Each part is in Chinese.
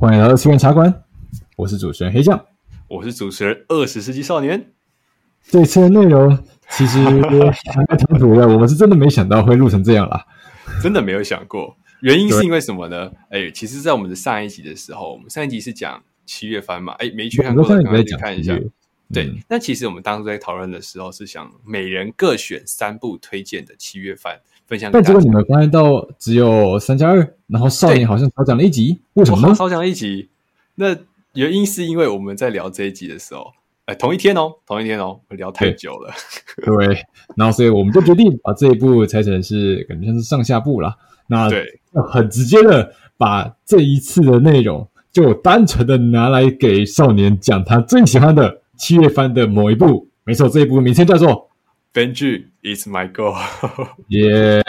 欢迎来到次元茶馆，我是主持人黑酱，我是主持人二十世纪少年。这次的内容其实 还蛮唐突的，我们是真的没想到会录成这样啦，真的没有想过。原因是因为什么呢？哎，其实，在我们的上一集的时候，我们上一集是讲七月番嘛，哎，没去看过的，可以看一下。对，那、嗯、其实我们当初在讨论的时候是想每人各选三部推荐的七月番分享给大家。但结果你们发现到只有三加二，然后少年好像少讲了一集，为什么呢？少讲了一集？那原因是因为我们在聊这一集的时候，哎，同一天哦，同一天哦，聊太久了。对，对，然后所以我们就决定把这一部拆成是感觉像是上下部啦。那对，很直接的把这一次的内容就单纯的拿来给少年讲他最喜欢的。七月番的某一部，没错，这一部名称叫做《编剧 Is My Goal》。耶！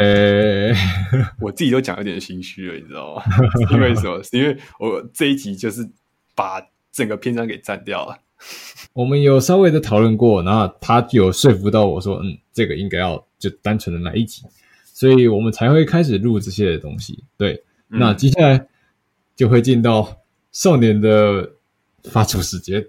我自己都讲有点心虚了，你知道吗？因为什么？是 因为我这一集就是把整个篇章给占掉了。我们有稍微的讨论过，然后他有说服到我说，嗯，这个应该要就单纯的来一集，所以我们才会开始录这些东西。对，嗯、那接下来就会进到少年的发出时间。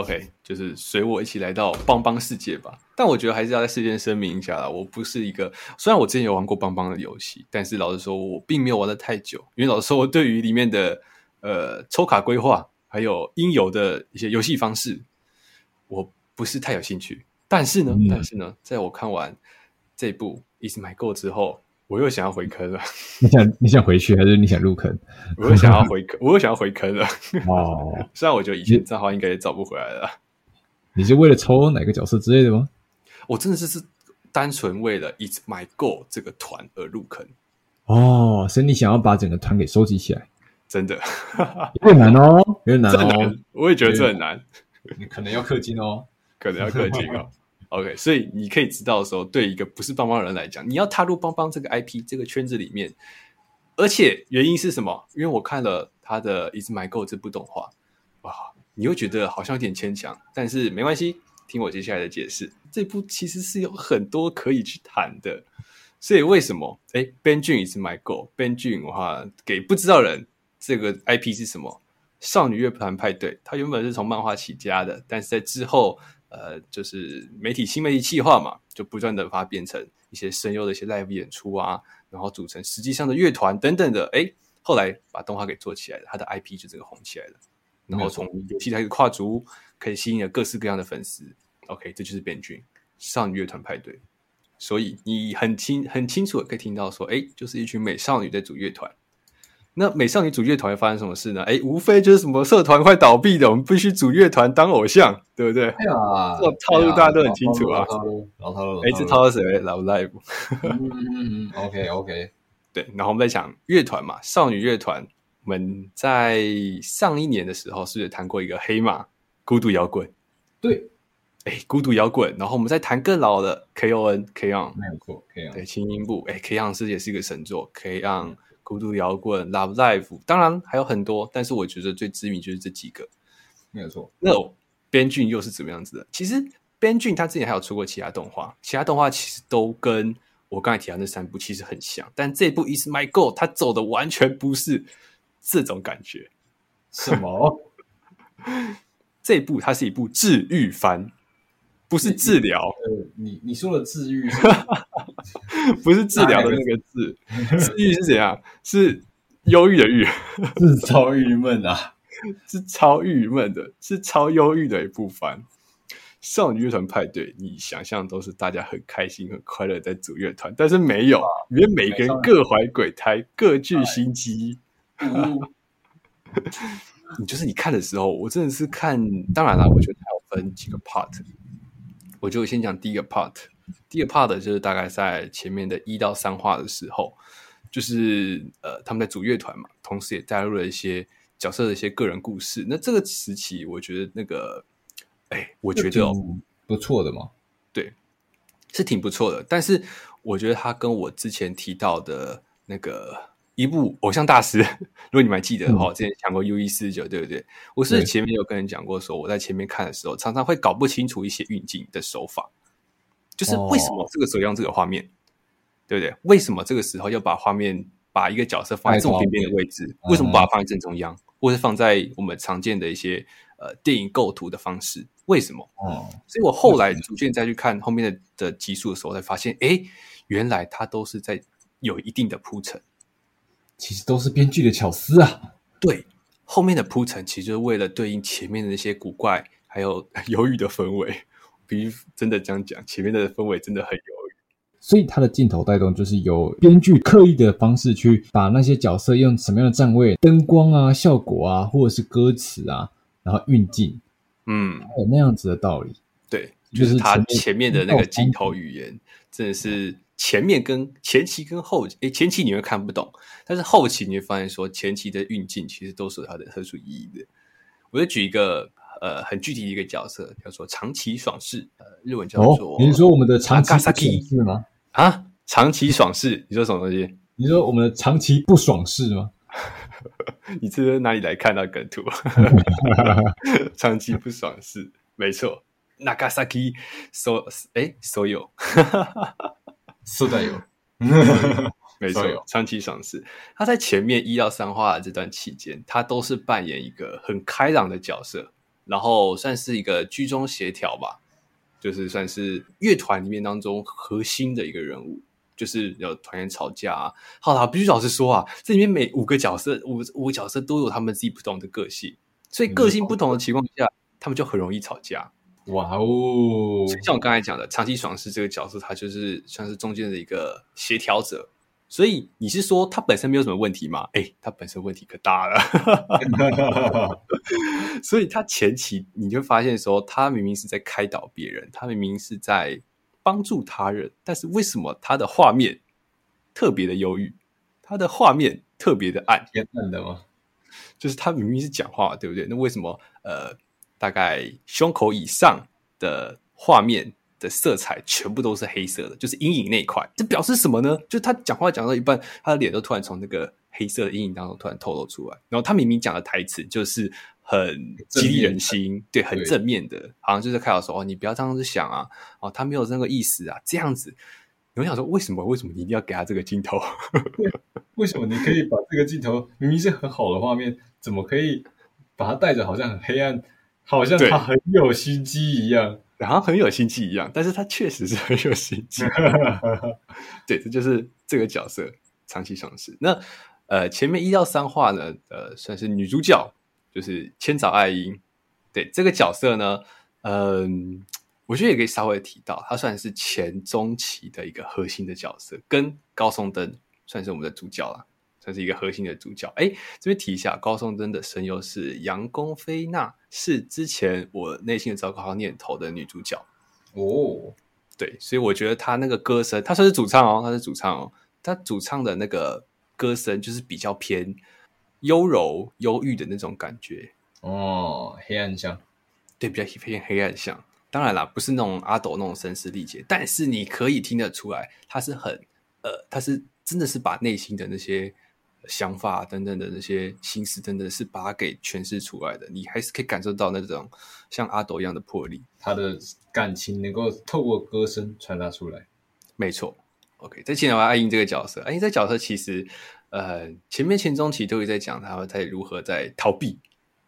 OK。就是随我一起来到邦邦世界吧，但我觉得还是要在事先声明一下啦，我不是一个，虽然我之前有玩过邦邦的游戏，但是老实说，我并没有玩的太久，因为老实说，我对于里面的呃抽卡规划还有应有的一些游戏方式，我不是太有兴趣。但是呢，嗯、但是呢，在我看完这部《Is My Goal》之后，我又想要回坑了。你想你想回去，还是你想入坑？我又想要回坑，我又想要回坑了。哦，虽然我觉得以前账号应该也找不回来了。你是为了抽哪个角色之类的吗？我真的是是单纯为了 It's My Goal 这个团而入坑哦，所以你想要把整个团给收集起来，真的 有点难哦，有点难哦，我也觉得这很难，你可能要氪金哦，可能要氪金哦。OK，所以你可以知道说，对一个不是邦邦的人来讲，你要踏入邦邦这个 IP 这个圈子里面，而且原因是什么？因为我看了他的 Is My Go 这部动画，哇。你会觉得好像有点牵强，但是没关系，听我接下来的解释。这部其实是有很多可以去谈的，所以为什么？哎，Ben j u n is My Goal，BanJun 的话给不知道人，这个 IP 是什么？少女乐团派对，它原本是从漫画起家的，但是在之后，呃，就是媒体新媒体企划嘛，就不断的把它变成一些声优的一些 live 演出啊，然后组成实际上的乐团等等的。哎，后来把动画给做起来了，它的 IP 就这个红起来了。然后从游戏开始跨足，可以吸引了各式各样的粉丝。OK，这就是 BanJun 少女乐团派对。所以你很清很清楚的可以听到说，哎，就是一群美少女在组乐团。那美少女组乐团会发生什么事呢？哎，无非就是什么社团快倒闭的，我们必须组乐团当偶像，对不对？哎呀，这套路大家都很清楚啊。老套路，哎，这套路谁？Love Live。嗯嗯嗯，OK OK，对。然后我们在讲乐团嘛，少女乐团。我们在上一年的时候，是不是谈过一个黑马孤独摇滚？对，哎，孤独摇滚。然后我们再谈更老的 K.O.N. K.O.N. 没有错，K.O.N. 对，轻音部。哎，K.O.N. 是也是一个神作，K.O.N. 孤独摇滚，Love Life，。当然还有很多，但是我觉得最知名就是这几个，没有错。那 BanJun 又是怎么样子的？其实 BanJun 他之前还有出过其他动画，其他动画其实都跟我刚才提到那三部其实很像，但这部 Is My Goal 它走的完全不是。这种感觉，什么？这一部它是一部治愈番，不是治疗。呃，你你说的治愈是 不是治疗的那个治？治愈是怎样？是忧郁的郁，是超郁闷啊，是超郁闷的，是超忧郁的一部分。少女乐团派对，你想象都是大家很开心、很快乐在组乐团，但是没有，因为每个人各怀鬼胎，各具心机。你 就是你看的时候，我真的是看。当然了，我觉得它有分几个 part。我就先讲第一个 part。第一个 part 就是大概在前面的一到三话的时候，就是呃他们在组乐团嘛，同时也带入了一些角色的一些个人故事。那这个时期，我觉得那个，哎，我觉得哦不错的嘛，对，是挺不错的。但是我觉得他跟我之前提到的那个。一部偶像大师，如果你们还记得的话，嗯、之前讲过 U 一四十九，对不对？我是前面有跟人讲过，说我在前面看的时候，常常会搞不清楚一些运镜的手法，就是为什么这个时候用这个画面，哦、对不对？为什么这个时候要把画面把一个角色放在这种边边的位置？为什么不把它放在正中央？或是放在我们常见的一些呃电影构图的方式。为什么？哦，所以我后来逐渐再去看后面的的集数的时候，才发现，哎，原来它都是在有一定的铺陈，其实都是编剧的巧思啊。对，后面的铺陈其实就是为了对应前面的那些古怪还有 犹豫的氛围。必须真的这样讲，前面的氛围真的很忧郁，所以他的镜头带动就是由编剧刻意的方式去把那些角色用什么样的站位、灯光啊、效果啊，或者是歌词啊，然后运镜。嗯，有那样子的道理，对，就是他前面的那个镜头语言，真的是前面跟前期跟后期，诶，前期你会看不懂，但是后期你会发现说前期的运镜其实都是有它的特殊意义的。我就举一个呃很具体的一个角色，叫做长崎爽士，呃，日文叫做，你是说我们的长崎爽士吗？啊，长崎爽士，你说什么东西？你说我们的长崎不爽士吗？你这是哪里来看到梗图？长期不爽是没错。Nagasaki so 哎所有，是的有，没错。长期爽是他在前面一到三话的这段期间，他都是扮演一个很开朗的角色，然后算是一个居中协调吧，就是算是乐团里面当中核心的一个人物。就是有团员吵架啊，好啦，必须老实说啊，这里面每五个角色，五五个角色都有他们自己不同的个性，所以个性不同的情况下，他们就很容易吵架。哇哦！像我刚才讲的，长期爽是这个角色，他就是算是中间的一个协调者。所以你是说他本身没有什么问题吗？哎，他本身问题可大了。所以他前期你就发现说，他明明是在开导别人，他明明是在。帮助他人，但是为什么他的画面特别的忧郁？他的画面特别的暗，偏暗的吗？就是他明明是讲话，对不对？那为什么呃，大概胸口以上的画面的色彩全部都是黑色的？就是阴影那一块，这表示什么呢？就是他讲话讲到一半，他的脸都突然从那个黑色的阴影当中突然透露出来，然后他明明讲的台词就是。很激励人心，对，很正面的，好像就是开头说哦，你不要这样子想啊，哦，他没有那个意思啊，这样子，我想说，为什么？为什么你一定要给他这个镜头？为什么你可以把这个镜头明明是很好的画面，怎么可以把它带着好像很黑暗，好像他很有心机一样，然后很有心机一样，但是他确实是很有心机。对，这就是这个角色长期尝试。那呃，前面一到三话呢，呃，算是女主角。就是千早爱英，对这个角色呢，嗯，我觉得也可以稍微提到，她算是前中期的一个核心的角色，跟高松登算是我们的主角了，算是一个核心的主角。哎，这边提一下，高松真的声优是杨公菲娜，是之前我内心的糟糕念头的女主角哦。对，所以我觉得她那个歌声，她算是主唱哦，她是主唱哦，她主唱的那个歌声就是比较偏。优柔忧郁的那种感觉哦，黑暗向，对，比较偏黑暗向。当然啦，不是那种阿斗那种声嘶力竭，但是你可以听得出来，他是很呃，他是真的是把内心的那些想法等等的那些心思，真的是把它给诠释出来的。你还是可以感受到那种像阿斗一样的魄力，他的感情能够透过歌声传达出来。没错，OK，再讲完爱英这个角色，爱英这个角色其实。呃，前面前中期都会在讲他在如何在逃避，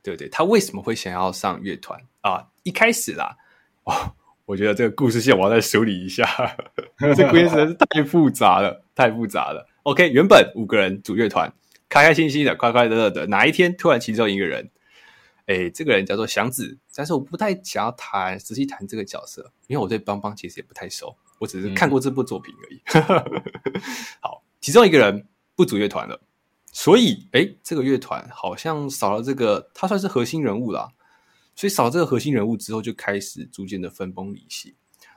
对不对？他为什么会想要上乐团啊？一开始啦，哦，我觉得这个故事线我要再梳理一下，这故事实在是太复杂了，太复杂了。OK，原本五个人组乐团，开开心心的，快快乐乐的。哪一天突然其中一个人，哎，这个人叫做祥子，但是我不太想要谈，仔细谈这个角色，因为我对邦邦其实也不太熟，我只是看过这部作品而已。嗯、好，其中一个人。不组乐团了，所以诶，这个乐团好像少了这个，他算是核心人物啦。所以少了这个核心人物之后，就开始逐渐的分崩离析。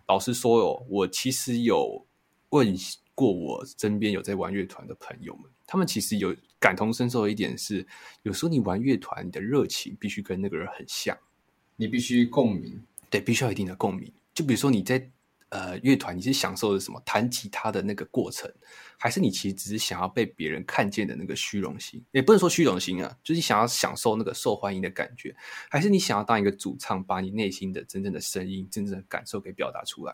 老实说哦，我其实有问过我身边有在玩乐团的朋友们，他们其实有感同身受的一点是，有时候你玩乐团，你的热情必须跟那个人很像，你必须共鸣，对，必须要有一定的共鸣。就比如说你在。呃，乐团你是享受的什么？弹吉他的那个过程，还是你其实只是想要被别人看见的那个虚荣心？也不能说虚荣心啊，就是想要享受那个受欢迎的感觉，还是你想要当一个主唱，把你内心的真正的声音、真正的感受给表达出来？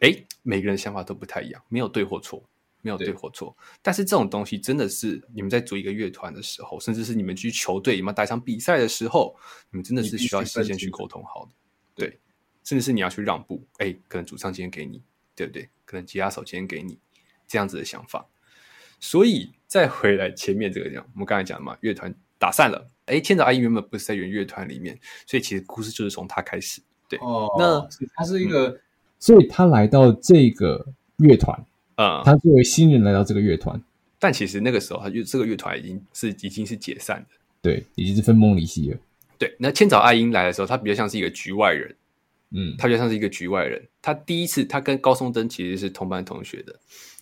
诶，每个人的想法都不太一样，没有对或错，没没有对或错。但是这种东西真的是你们在组一个乐团的时候，甚至是你们去球队、你们打一场比赛的时候，你们真的是需要事先去沟通好的。对，对，甚至是你要去让步，哎，可能主唱今天给你，对不对？可能吉他手今天给你这样子的想法。所以再回来前面这个讲，我们刚才讲嘛，乐团打散了。哎，千早爱音原本不是在原乐团里面，所以其实故事就是从他开始。对，哦，那他是一个、嗯，所以他来到这个乐团，嗯，他作为新人来到这个乐团，但其实那个时候，他就这个乐团已经是已经是解散的，对，已经是分崩离析了。对，那千早爱英来的时候，他比较像是一个局外人，嗯，他比较像是一个局外人。他第一次，他跟高松登其实是同班同学的，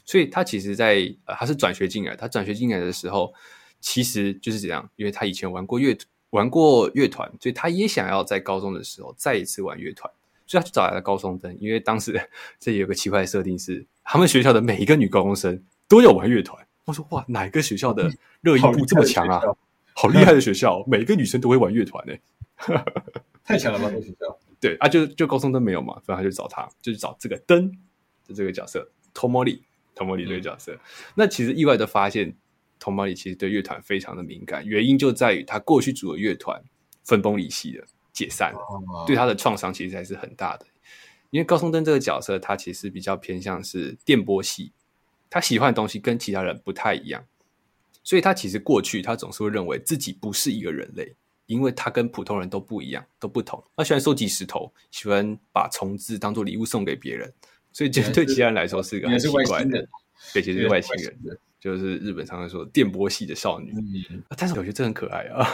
所以他其实在，在呃，他是转学进来，他转学进来的时候。其实就是这样，因为他以前玩过乐玩过乐团，所以他也想要在高中的时候再一次玩乐团，所以他就找来了高松登。因为当时 这有个奇怪的设定是，他们学校的每一个女高中生都有玩乐团。我说哇，哪一个学校的热音部这么强啊？好厉害的学校，每一个女生都会玩乐团呢、欸，太强了吧？这学校对啊，就就高松登没有嘛，所以他就找他，就是找这个灯的这个角色，Tomori，Tomori 这个角色。嗯、那其实意外的发现。同毛里其实对乐团非常的敏感，原因就在于他过去组的乐团分崩离析了，解散了，对他的创伤其实还是很大的。因为高松登这个角色，他其实比较偏向是电波系，他喜欢的东西跟其他人不太一样，所以他其实过去他总是会认为自己不是一个人类，因为他跟普通人都不一样，都不同。他喜欢收集石头，喜欢把虫子当做礼物送给别人，所以这对其他人来说是一个很奇怪的，对，其实是外星人。就是日本常常说电波系的少女，但是我觉得这很可爱啊。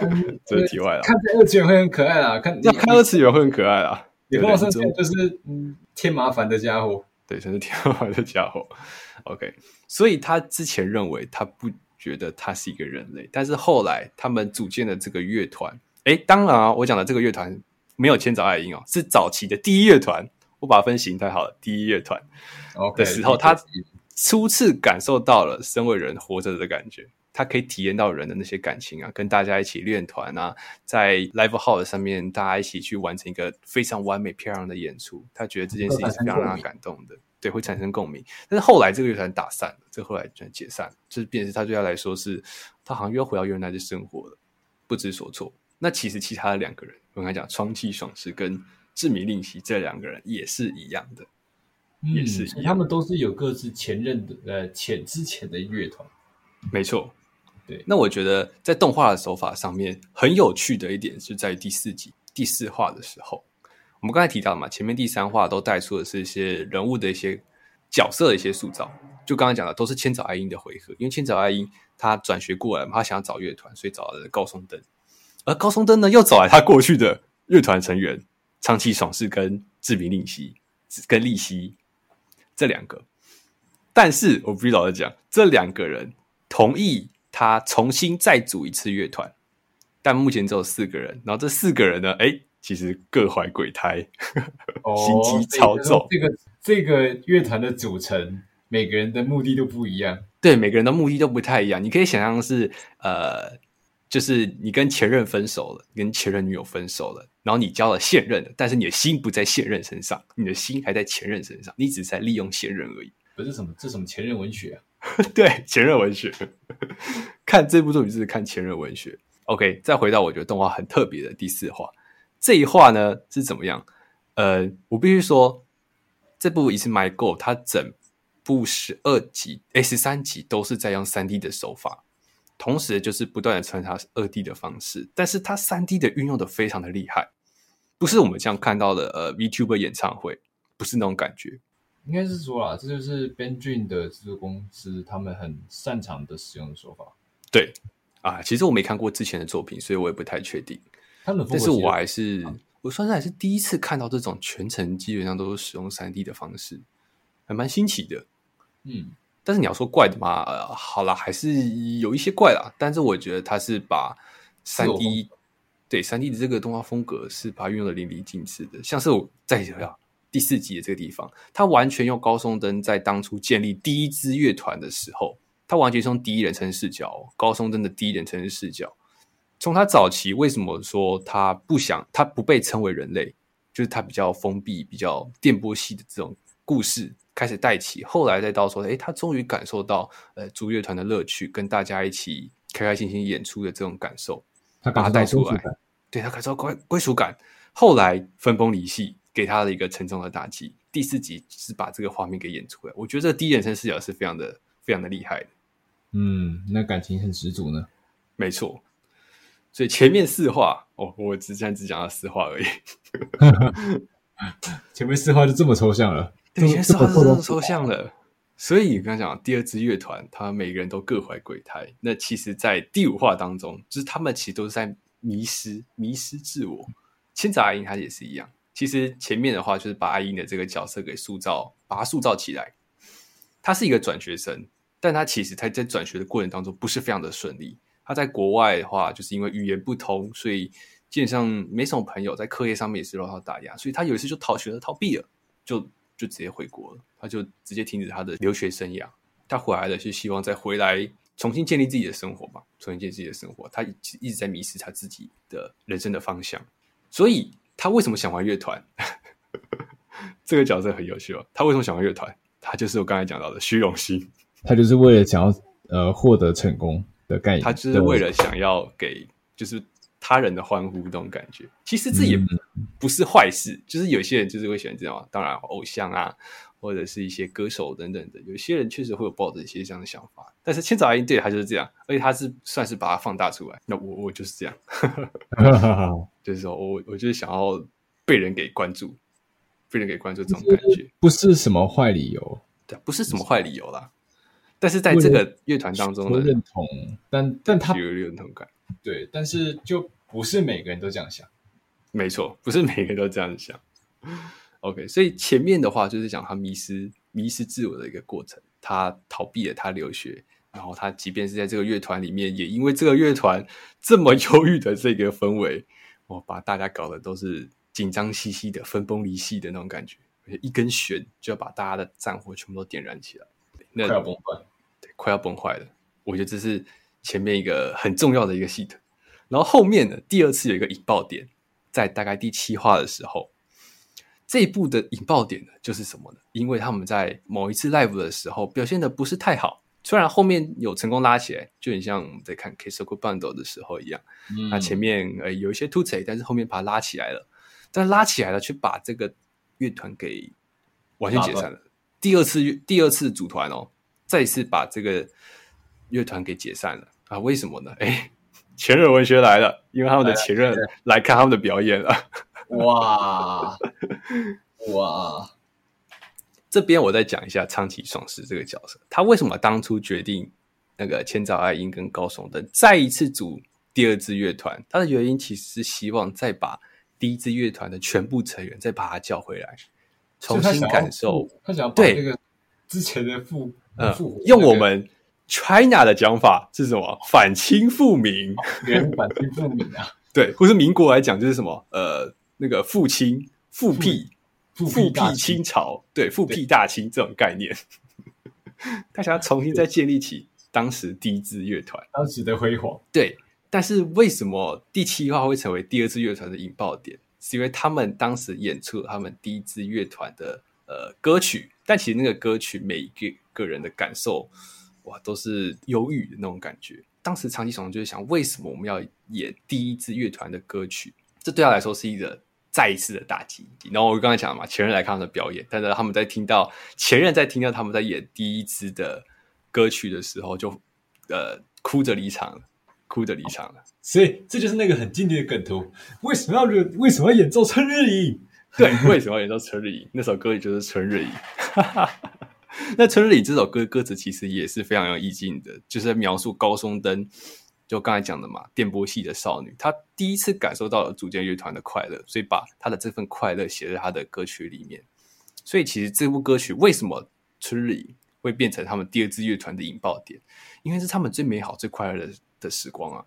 嗯、这是题外了，看在二次元会很可爱啊，看要看二次元会很可爱啦。你跟我说就是嗯添麻烦的家伙，对，真是添麻烦的家伙。OK，所以他之前认为他不觉得他是一个人类，但是后来他们组建了这个乐团。哎，当然啊，我讲的这个乐团没有千早爱音哦，是早期的第一乐团。我把它分形态好了，第一乐团的时候，他。初次感受到了身为人活着的感觉，他可以体验到人的那些感情啊，跟大家一起练团啊，在 live house 上面大家一起去完成一个非常完美漂亮的演出，他觉得这件事情是非常让他感动的，对，会产生共鸣。但是后来这个乐团打散了，这后来就解散了，就是变成他对他来说是，他好像又要回到原来的生活了，不知所措。那其实其他的两个人，我刚才讲窗气爽是跟志明令希这两个人也是一样的。也是、嗯，他们都是有各自前任的呃前之前的乐团，没错。对，那我觉得在动画的手法上面很有趣的一点是在第四集第四话的时候，我们刚才提到嘛，前面第三话都带出的是一些人物的一些角色的一些塑造，就刚刚讲的都是千早爱音的回合，因为千早爱音他转学过来嘛，他想要找乐团，所以找了高松登，而高松登呢又找来他过去的乐团成员长崎爽士跟志明令希跟利希。这两个，但是我必须老实讲，这两个人同意他重新再组一次乐团，但目前只有四个人。然后这四个人呢，哎，其实各怀鬼胎，哦、心机超重。这个这个乐团的组成，每个人的目的都不一样。对，每个人的目的都不太一样。你可以想象是呃。就是你跟前任分手了，跟前任女友分手了，然后你交了现任的，但是你的心不在现任身上，你的心还在前任身上，你只是在利用现任而已。不是什么，这什么前任文学啊？对，前任文学。看这部作品就是看前任文学。OK，再回到我觉得动画很特别的第四话，这一话呢是怎么样？呃，我必须说，这部《Is My Go》它整部十二集、哎、十三集都是在用三 D 的手法。同时，就是不断的穿插二 D 的方式，但是它三 D 的运用的非常的厉害，不是我们这样看到的呃 VTuber 演唱会，不是那种感觉。应该是说啦，这就是 Bendream 的制作公司他们很擅长的使用的手法。对啊，其实我没看过之前的作品，所以我也不太确定。他们，但是我还是我算是还是第一次看到这种全程基本上都是使用三 D 的方式，还蛮新奇的。嗯。但是你要说怪的嘛，呃，好啦，还是有一些怪啦。但是我觉得他是把三 D 对三 D 的这个动画风格是把它运用的淋漓尽致的。像是我在第四集的这个地方，他完全用高松登在当初建立第一支乐团的时候，他完全从第一人称视角，高松登的第一人称视角，从他早期为什么说他不想他不被称为人类，就是他比较封闭、比较电波系的这种故事开始带起，后来再到说，哎，他终于感受到呃主乐团的乐趣，跟大家一起开开心心演出的这种感受，他把他带出来，对，他感受到归归属感。后来分崩离析，给他了一个沉重的打击。第四集是把这个画面给演出来，我觉得这第一人称视角是非常的、非常的厉害的。嗯，那感情很十足呢。没错，所以前面四话哦，我只现在只讲到四话而已。前面四话就这么抽象了，对，前面四话就这么抽象了。所以你刚才讲第二支乐团，他每个人都各怀鬼胎。那其实，在第五话当中，就是他们其实都是在迷失、迷失自我。千早爱樱他也是一样。其实前面的话就是把爱樱的这个角色给塑造，把他塑造起来。他是一个转学生，但他其实他在转学的过程当中不是非常的顺利。他在国外的话，就是因为语言不通，所以基本上没什么朋友，在课业上面也是受到打压，所以他有一次就逃学了，逃避了，就就直接回国了。他就直接停止他的留学生涯。他回来的是希望再回来重新建立自己的生活吧，重新建立自己的生活。他一直在迷失他自己的人生的方向。所以他为什么想玩乐团？这个角色很有趣哦。他为什么想玩乐团？他就是我刚才讲到的虚荣心。他就是为了想要呃获得成功的概念。他就是为了想要给就是他人的欢呼这种感觉。其实这也不是坏事。嗯、就是有些人就是会喜欢这样。当然，偶像啊，或者是一些歌手等等的，有些人确实会有抱着一些这样的想法。但是千早爱樱对他就是这样，而且他是算是把它放大出来。那我我就是这样，就是说我我就是想要被人给关注，被人给关注这种感觉，不是什么坏理由，对，不是什么坏理由啦。但是在这个乐团当中的认同，但但他有认同感，对，但是就不是每个人都这样想，没错，不是每个人都这样想。OK，所以前面的话就是讲他迷失迷失自我的一个过程。他逃避了他留学，然后他即便是在这个乐团里面，也因为这个乐团这么忧郁的这个氛围，我把大家搞得都是紧张兮兮的、分崩离析的那种感觉，而且一根弦就要把大家的战火全部都点燃起来，那快要崩坏，对，快要崩坏了。我觉得这是前面一个很重要的一个系统，然后后面呢，第二次有一个引爆点，在大概第七话的时候。这一部的引爆点呢，就是什么呢？因为他们在某一次 live 的时候表现的不是太好，虽然后面有成功拉起来，就很像我们在看 Kessoku Band 的时候一样。嗯、那前面呃有一些凸贼，但是后面把它拉起来了，但拉起来了，却把这个乐团给完全解散了。啊、第二次第二次组团哦，再一次把这个乐团给解散了啊？为什么呢？哎，前任文学来了，因为他们的前任来看他们的表演了。哇 哇！这边我再讲一下苍崎爽司这个角色，他为什么当初决定那个千早爱音跟高松的再一次组第二支乐团？他的原因其实是希望再把第一支乐团的全部成员再把他叫回来，重新感受。他想要把那个之前的复嗯，用我们 China 的讲法是什么？反清复明，反清复明啊！对，或是民国来讲就是什么？呃。那个复清、复辟、复辟清朝，对，复辟大清这种概念，他想要重新再建立起当时第一支乐团当时的辉煌。对，但是为什么第七话会成为第二支乐团的引爆点？是因为他们当时演出了他们第一支乐团的呃歌曲，但其实那个歌曲每一个个人的感受，哇，都是忧郁的那种感觉。当时苍崎爽就是想，为什么我们要演第一支乐团的歌曲？这对他来说是一个。再一次的打击，然后我刚才讲了嘛，前任来看他的表演，但是他们在听到前任在听到他们在演第一支的歌曲的时候就，就呃哭着离场了，哭着离场了。所以这就是那个很经典的梗图：为什么要为什么要演奏《春日里》？对，为什么要演奏《春日里》？那首歌也就是《春日里》。那《春日里》这首歌歌词其实也是非常有意境的，就是描述高松登。就刚才讲的嘛，电波系的少女，她第一次感受到了组建乐团的快乐，所以把她的这份快乐写在她的歌曲里面。所以其实这部歌曲为什么春日里会变成他们第二支乐团的引爆点？因为是他们最美好、最快乐的的时光啊，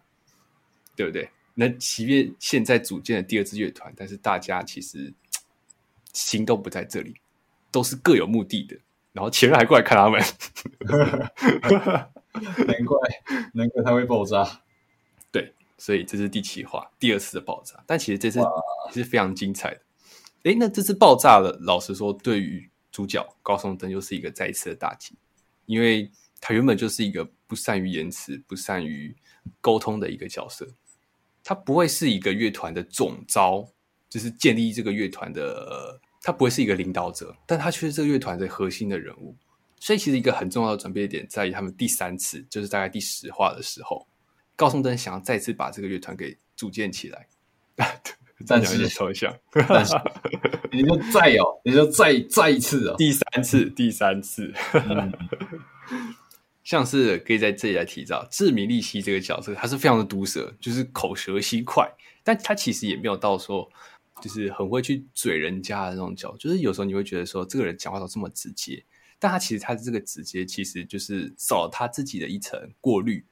对不对？那即便现在组建了第二支乐团，但是大家其实 心都不在这里，都是各有目的的。然后前任还过来看他们。难怪，难怪它会爆炸。对，所以这是第七话，第二次的爆炸。但其实这次也是非常精彩的。诶，那这次爆炸了，老实说，对于主角高松登又是一个再一次的打击，因为他原本就是一个不善于言辞、不善于沟通的一个角色，他不会是一个乐团的总招，就是建立这个乐团的，他不会是一个领导者，但他却是这个乐团的核心的人物。所以，其实一个很重要的转变点在于他们第三次，就是大概第十话的时候，高松登想要再次把这个乐团给组建起来。但是抽象，但是 你就再有，你就再再一次哦，第三次，第三次，嗯、像是可以在这里来提到志米利希这个角色，他是非常的毒舌，就是口舌心快，但他其实也没有到说，就是很会去嘴人家的那种角色，就是有时候你会觉得说，这个人讲话都这么直接，但他其实他的这个直接，其实就是少了他自己的一层过滤，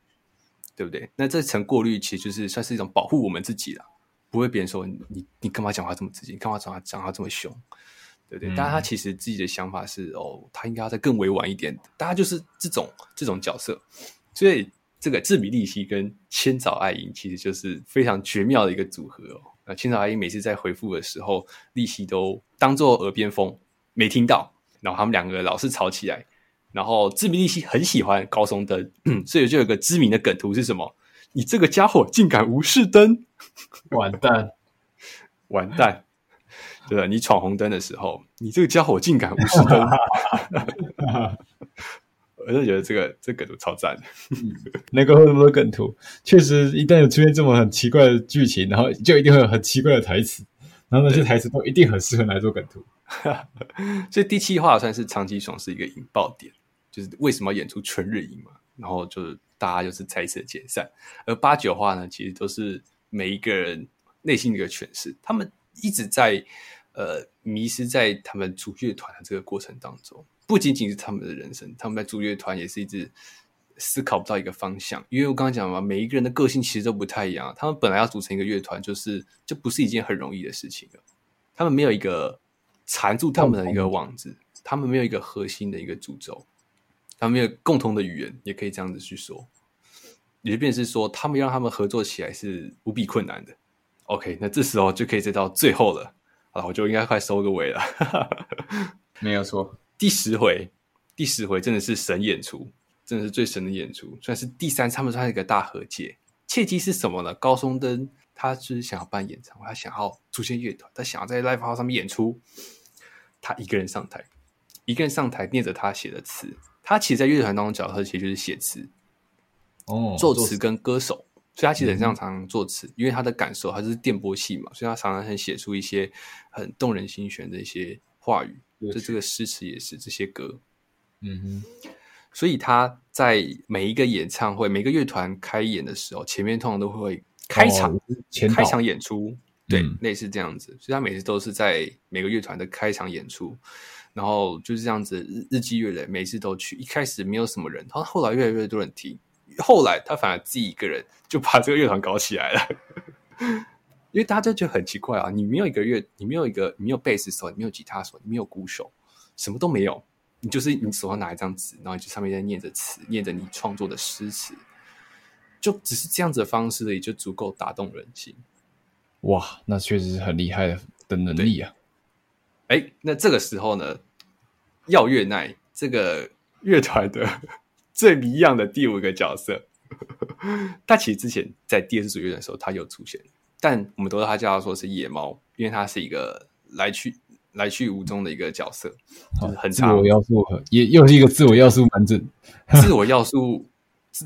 对不对？那这层过滤其实就是算是一种保护我们自己了。不会别人说你你你干嘛讲话这么直接？你干嘛讲话讲话这么凶？对不对？嗯、但是他其实自己的想法是哦，他应该要再更委婉一点。大家就是这种这种角色，所以这个志米利希跟千早爱樱其实就是非常绝妙的一个组合哦。那千早爱樱每次在回复的时候，利息都当做耳边风没听到，然后他们两个老是吵起来。然后知名利息很喜欢高松灯，所以就有个知名的梗图是什么？你这个家伙竟敢无视灯！完蛋，完蛋！对吧？你闯红灯的时候，你这个家伙竟敢无视灯！我就觉得这个这个梗图超赞的。那个会那么多梗图，确实一旦有出现这么很奇怪的剧情，然后就一定会有很奇怪的台词，然后那些台词都一定很适合来做梗图。所以第七话算是长崎爽是一个引爆点，就是为什么要演出春日营嘛？然后就是。大家就是再一次的解散，而八九话呢，其实都是每一个人内心的一个诠释。他们一直在呃迷失在他们组乐团的这个过程当中，不仅仅是他们的人生，他们在组乐团也是一直思考不到一个方向。因为我刚刚讲嘛，每一个人的个性其实都不太一样。他们本来要组成一个乐团，就是就不是一件很容易的事情了。他们没有一个缠住他们的一个网子，他们没有一个核心的一个主轴。他们没有共同的语言，也可以这样子去说，也就变成是说，他们让他们合作起来是无比困难的。OK，那这时候就可以再到最后了，好了，我就应该快收个尾了。没有错，第十回，第十回真的是神演出，真的是最神的演出，算是第三，他们算是一个大和解。契机是什么呢？高松登他就是想要办演唱会，他想要出现乐团，他想要在 Live House 上面演出，他一个人上台，一个人上台念着他写的词。他其实，在乐团当中角色其实就是写词，哦，作词跟歌手，所以他其实很常常作词，嗯、因为他的感受，他就是电波系嘛，所以他常常很写出一些很动人心弦的一些话语。就这个诗词也是这些歌，嗯哼。所以他在每一个演唱会、每个乐团开演的时候，前面通常都会开场、哦、开场演出，对，嗯、类似这样子。所以他每次都是在每个乐团的开场演出。然后就是这样子，日日积月累，每次都去。一开始没有什么人，他后来越来越多人听，后来他反而自己一个人就把这个乐团搞起来了。因为大家就觉得很奇怪啊，你没有一个乐，你没有一个，你没有贝斯手，你没有吉他手，你没有鼓手，什么都没有，你就是你手上拿一张纸，然后你就上面在念着词，念着你创作的诗词，就只是这样子的方式，也就足够打动人心。哇，那确实是很厉害的的能力啊。哎，那这个时候呢，耀月奈这个乐团的 最迷样的第五个角色，他其实之前在第二次组乐团的时候他有出现，但我们都知道他叫他说是野猫，因为他是一个来去来去无踪的一个角色，就是很自我要素也又是一个自我要素满整，自我要素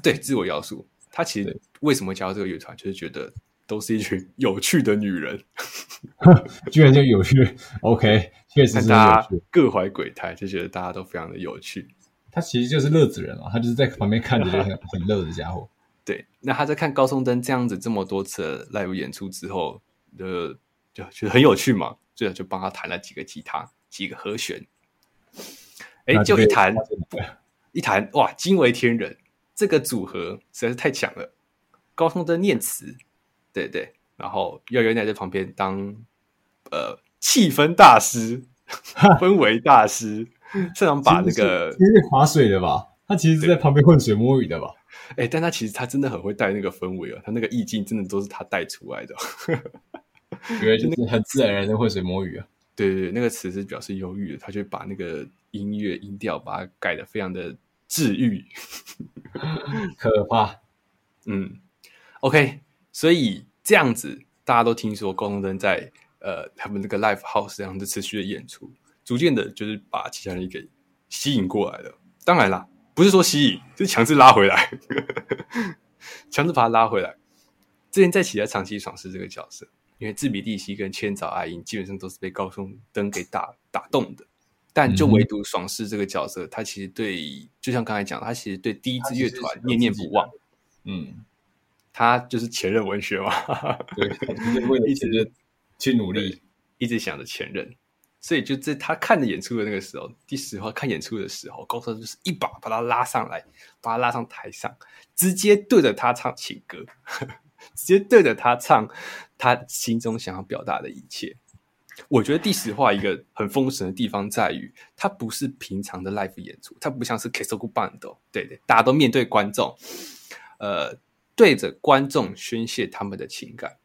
对自我要素，他其实为什么加入这个乐团，就是觉得。都是一群 有趣的女人，居然就有趣。OK，确实是大家各怀鬼胎，就觉得大家都非常的有趣。他其实就是乐子人啊，他就是在旁边看着就很很乐的家伙。对，那他在看高松灯这样子这么多次的 live 演出之后，就就觉得很有趣嘛，最后就帮他弹了几个吉他，几个和弦。哎，就一弹一弹，哇，惊为天人！这个组合实在是太强了。高松登念词。对对，然后耀月奈在旁边当呃气氛大师、氛围大师，擅长把那个其实是划水的吧？他其实是在旁边浑水摸鱼的吧？哎，但他其实他真的很会带那个氛围哦，他那个意境真的都是他带出来的，觉得就是很自然而然的浑水摸鱼啊。对对对，那个词是表示忧郁的，他就把那个音乐音调把它改的非常的治愈，可怕。嗯，OK，所以这样子大家都听说高中生在呃他们那个 live house 这样子持续的演出，逐渐的就是把其他人给吸引过来了。当然啦，不是说吸引，就是强制拉回来，强制把他拉回来。之前在其他长期爽是这个角色。因为志比利希跟千早爱音基本上都是被高松灯给打打动的，但就唯独爽世这个角色，嗯、他其实对，就像刚才讲，他其实对第一支乐团念念不忘。嗯，他就是前任文学嘛，对，为了 一直去努力，一直想着前任，所以就在他看着演出的那个时候，第十话看演出的时候，高松就是一把把他拉上来，把他拉上台上，直接对着他唱情歌。直接对着他唱他心中想要表达的一切。我觉得第十话一个很封神的地方在于，它不是平常的 live 演出，它不像是 Kessoku Band，对对，大家都面对观众，呃，对着观众宣泄他们的情感。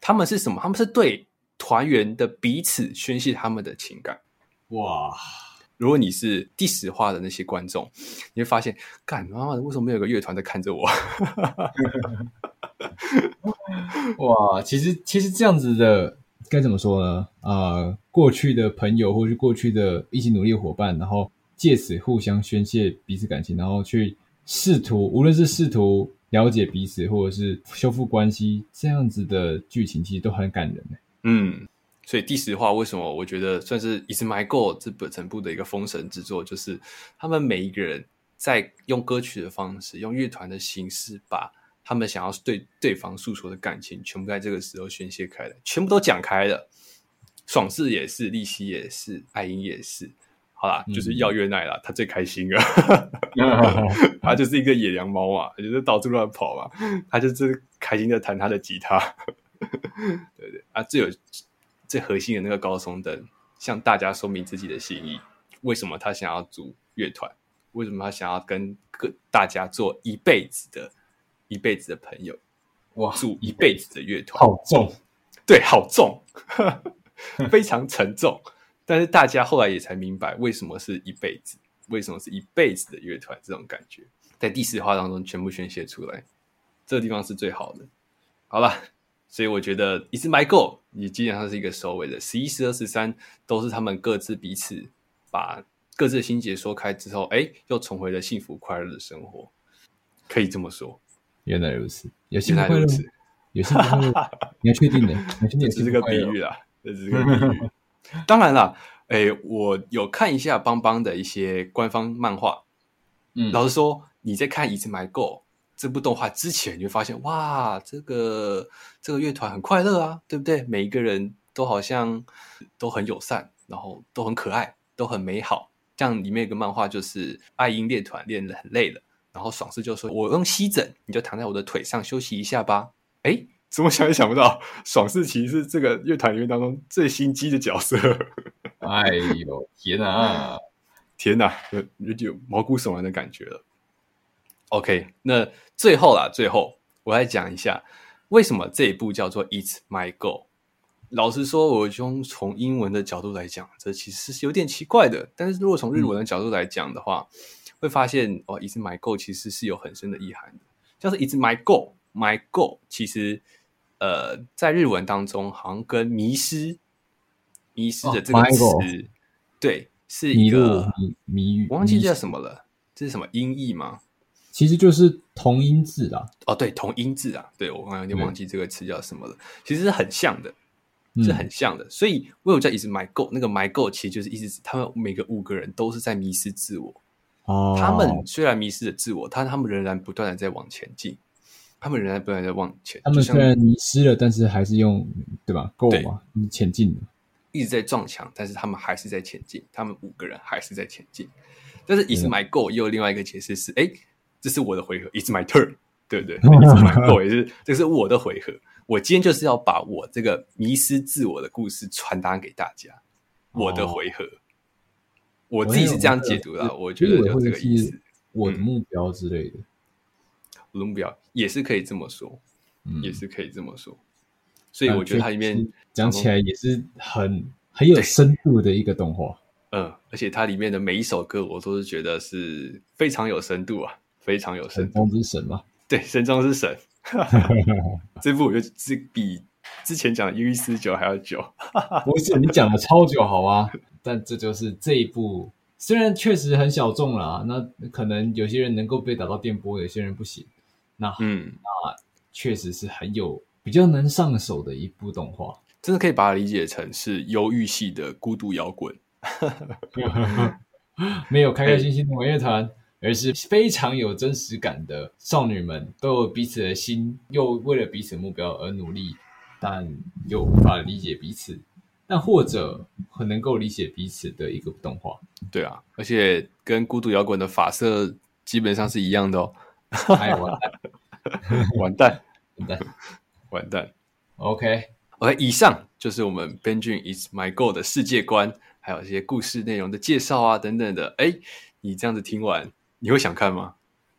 他们是什么？他们是对团员的彼此宣泄他们的情感。哇！如果你是第十话的那些观众，你会发现，干妈妈的，为什么没有个乐团在看着我？哇，其实其实这样子的该怎么说呢？啊、呃，过去的朋友或是过去的一起努力的伙伴，然后借此互相宣泄彼此感情，然后去试图，无论是试图了解彼此，或者是修复关系，这样子的剧情其实都很感人。嗯，所以第十话为什么我觉得算是《It's My Go》这本整部的一个封神之作，就是他们每一个人在用歌曲的方式，用乐团的形式把。他们想要对对方诉说的感情，全部在这个时候宣泄开了，全部都讲开了。爽士也是，利息也是，爱音也是。好啦，嗯、就是要月奈啦，他最开心了。他就是一个野良猫嘛，就是到处乱跑嘛。他就是开心的弹他的吉他。对对啊，最有最核心的那个高松登向大家说明自己的心意，为什么他想要组乐团？为什么他想要跟各大家做一辈子的？一辈子的朋友，哇，组一辈子的乐团，好重，对，好重，非常沉重。但是大家后来也才明白，为什么是一辈子，为什么是一辈子的乐团，这种感觉在第四话当中全部宣泄出来，这个地方是最好的。好了，所以我觉得《It's My Go》也基本上是一个收尾的。十一、十二、十三都是他们各自彼此把各自的心结说开之后，哎，又重回了幸福快乐的生活，可以这么说。原来如此，有幸福快乐，有幸福快乐，你要确定的，这是个比喻啦，这是个比喻。当然了，哎，我有看一下邦邦的一些官方漫画。嗯，老实说，你在看《It's My Go》这部动画之前，你会发现，哇，这个这个乐团很快乐啊，对不对？每一个人都好像都很友善，然后都很可爱，都很美好。这样里面有个漫画就是爱樱练团练得很累了。然后爽士就说：“我用吸枕，你就躺在我的腿上休息一下吧。”哎，怎么想也想不到，爽士其实是这个乐团里面当中最心机的角色。哎呦，天哪，天哪，有有点毛骨悚然的感觉了。OK，那最后啦，最后我来讲一下为什么这一部叫做《It's My Go》。老实说，我从从英文的角度来讲，这其实是有点奇怪的。但是如果从日文的角度来讲的话，嗯会发现哦，It's My Go 其实是有很深的意涵的，像是 It's My Go，My Go 其实呃在日文当中好像跟迷失、迷失的这个词，哦、对，是一个谜语，我忘记叫什么了，这是什么音译吗？其实就是同音字啦。哦，对，同音字啊，对，我刚刚有点忘记这个词叫什么了，其实是很像的，是很像的，嗯、所以为什么叫 It's My Go？那个 My Go 其实就是意思是他们每个五个人都是在迷失自我。哦，他们虽然迷失了自我，但他们仍然不断的在往前进。他们仍然不断的在往前。他们虽然迷失了，但是还是用对吧？Go 嘛，前进的，一直在撞墙，但是他们还是在前进。他们五个人还是在前进。但是 It's my go 也有另外一个解释是：哎，这是我的回合，It's my turn，对不对？It's my go 也是，这是我的回合。我今天就是要把我这个迷失自我的故事传达给大家。我的回合。我自己是这样解读的，我，我觉得就这个意思。我的目标之类的，嗯、我的目标也是可以这么说，嗯、也是可以这么说。所以我觉得它里面讲起来也是很很有深度的一个动画。嗯，而且它里面的每一首歌，我都是觉得是非常有深度啊，非常有深度。神中之神嘛，对，神中之神。这部我就是比之前讲的《U E 四九》还要久。不是，你讲的超久，好吗？但这就是这一部，虽然确实很小众啦，那可能有些人能够被打到电波，有些人不行。那嗯，那确实是很有比较能上手的一部动画，真的可以把它理解成是忧郁系的孤独摇滚。没有开开心心的玩乐团，而是非常有真实感的少女们，都有彼此的心，又为了彼此目标而努力，但又无法理解彼此，但或者很能够理解彼此的一个动画。对啊，而且跟孤独摇滚的发色基本上是一样的哦。哎，完蛋，完蛋，完蛋，完蛋。OK，OK，、okay. okay, 以上就是我们 Benjin Is My Go 的世界观。还有一些故事内容的介绍啊，等等的。哎，你这样子听完，你会想看吗？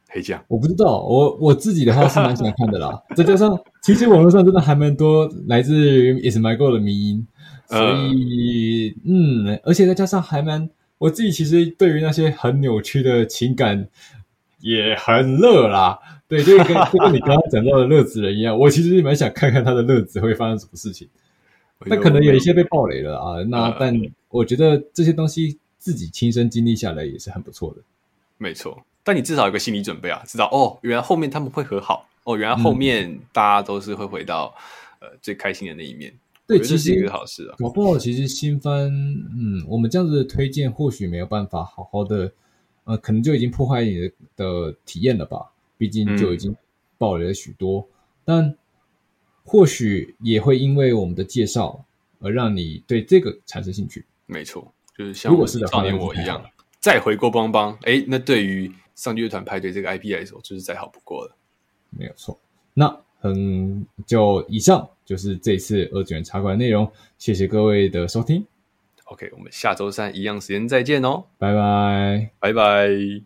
黑酱，我不知道，我我自己的话是蛮想看的啦。再加上，其实网络上真的还蛮多来自于 Is My Go 的迷因，所以嗯，嗯，而且再加上还蛮，我自己其实对于那些很扭曲的情感也很乐啦。对，就跟 就跟你刚刚讲到的乐子人一样，我其实也蛮想看看他的乐子会发生什么事情。那可能有一些被暴雷了啊，那但。我觉得这些东西自己亲身经历下来也是很不错的，没错。但你至少有个心理准备啊，知道哦，原来后面他们会和好哦，原来后面大家都是会回到、嗯、呃最开心的那一面。对，其实是一个好事啊。搞不好其实新番，嗯，我们这样子的推荐或许没有办法好好的，呃，可能就已经破坏你的的体验了吧？毕竟就已经爆雷了许多，嗯、但或许也会因为我们的介绍而让你对这个产生兴趣。没错，就是像如果是少年我一样，再回过邦邦，哎，那对于上剧乐团派对这个 IP 来说，就是再好不过了。没有错，那嗯，就以上就是这次二次元茶馆内容，谢谢各位的收听。OK，我们下周三一样时间再见哦，拜拜，拜拜。